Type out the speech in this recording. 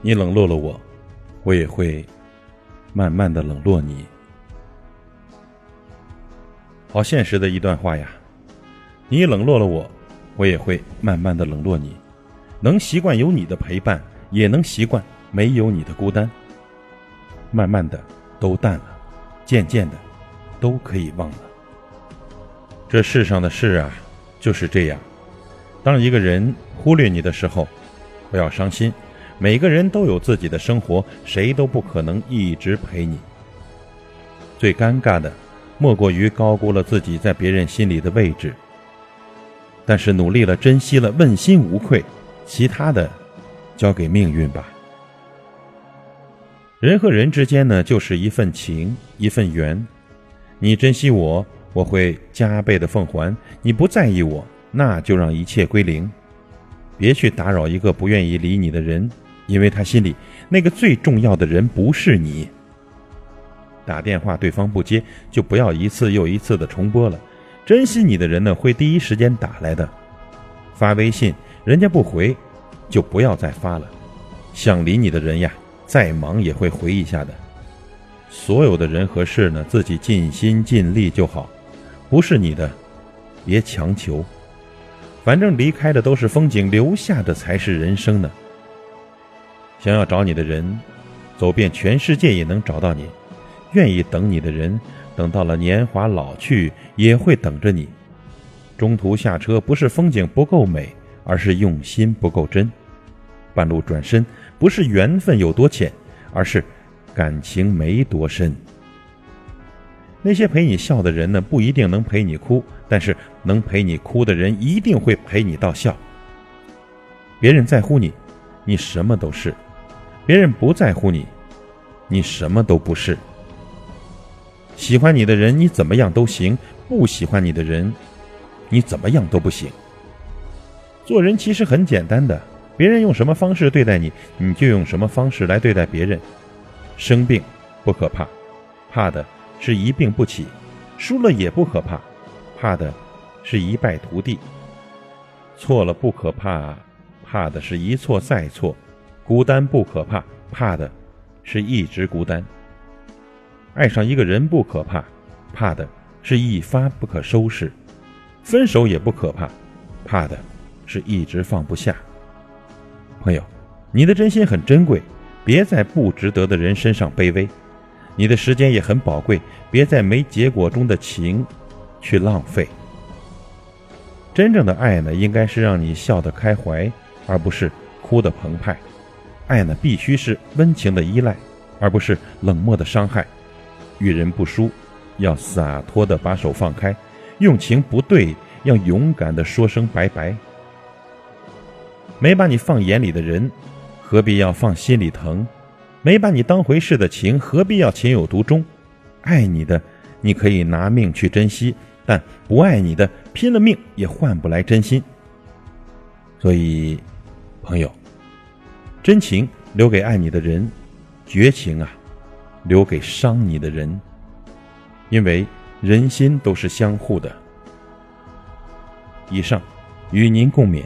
你冷落了我，我也会慢慢的冷落你。好现实的一段话呀！你冷落了我，我也会慢慢的冷落你。能习惯有你的陪伴，也能习惯没有你的孤单。慢慢的都淡了，渐渐的都可以忘了。这世上的事啊，就是这样。当一个人忽略你的时候，不要伤心。每个人都有自己的生活，谁都不可能一直陪你。最尴尬的，莫过于高估了自己在别人心里的位置。但是努力了，珍惜了，问心无愧，其他的，交给命运吧。人和人之间呢，就是一份情，一份缘。你珍惜我，我会加倍的奉还；你不在意我，那就让一切归零。别去打扰一个不愿意理你的人。因为他心里那个最重要的人不是你。打电话对方不接，就不要一次又一次的重拨了。珍惜你的人呢，会第一时间打来的。发微信，人家不回，就不要再发了。想理你的人呀，再忙也会回一下的。所有的人和事呢，自己尽心尽力就好。不是你的，别强求。反正离开的都是风景，留下的才是人生呢。想要找你的人，走遍全世界也能找到你；愿意等你的人，等到了年华老去，也会等着你。中途下车不是风景不够美，而是用心不够真；半路转身不是缘分有多浅，而是感情没多深。那些陪你笑的人呢，不一定能陪你哭，但是能陪你哭的人，一定会陪你到笑。别人在乎你，你什么都是。别人不在乎你，你什么都不是。喜欢你的人，你怎么样都行；不喜欢你的人，你怎么样都不行。做人其实很简单的，别人用什么方式对待你，你就用什么方式来对待别人。生病不可怕，怕的是一病不起；输了也不可怕，怕的是一败涂地。错了不可怕，怕的是一错再错。孤单不可怕，怕的是一直孤单。爱上一个人不可怕，怕的是一发不可收拾。分手也不可怕，怕的是一直放不下。朋友，你的真心很珍贵，别在不值得的人身上卑微。你的时间也很宝贵，别在没结果中的情去浪费。真正的爱呢，应该是让你笑得开怀，而不是哭得澎湃。爱呢，必须是温情的依赖，而不是冷漠的伤害。遇人不淑，要洒脱的把手放开；用情不对，要勇敢的说声拜拜。没把你放眼里的人，何必要放心里疼？没把你当回事的情，何必要情有独钟？爱你的，你可以拿命去珍惜；但不爱你的，拼了命也换不来真心。所以，朋友。真情留给爱你的人，绝情啊，留给伤你的人。因为人心都是相互的。以上，与您共勉。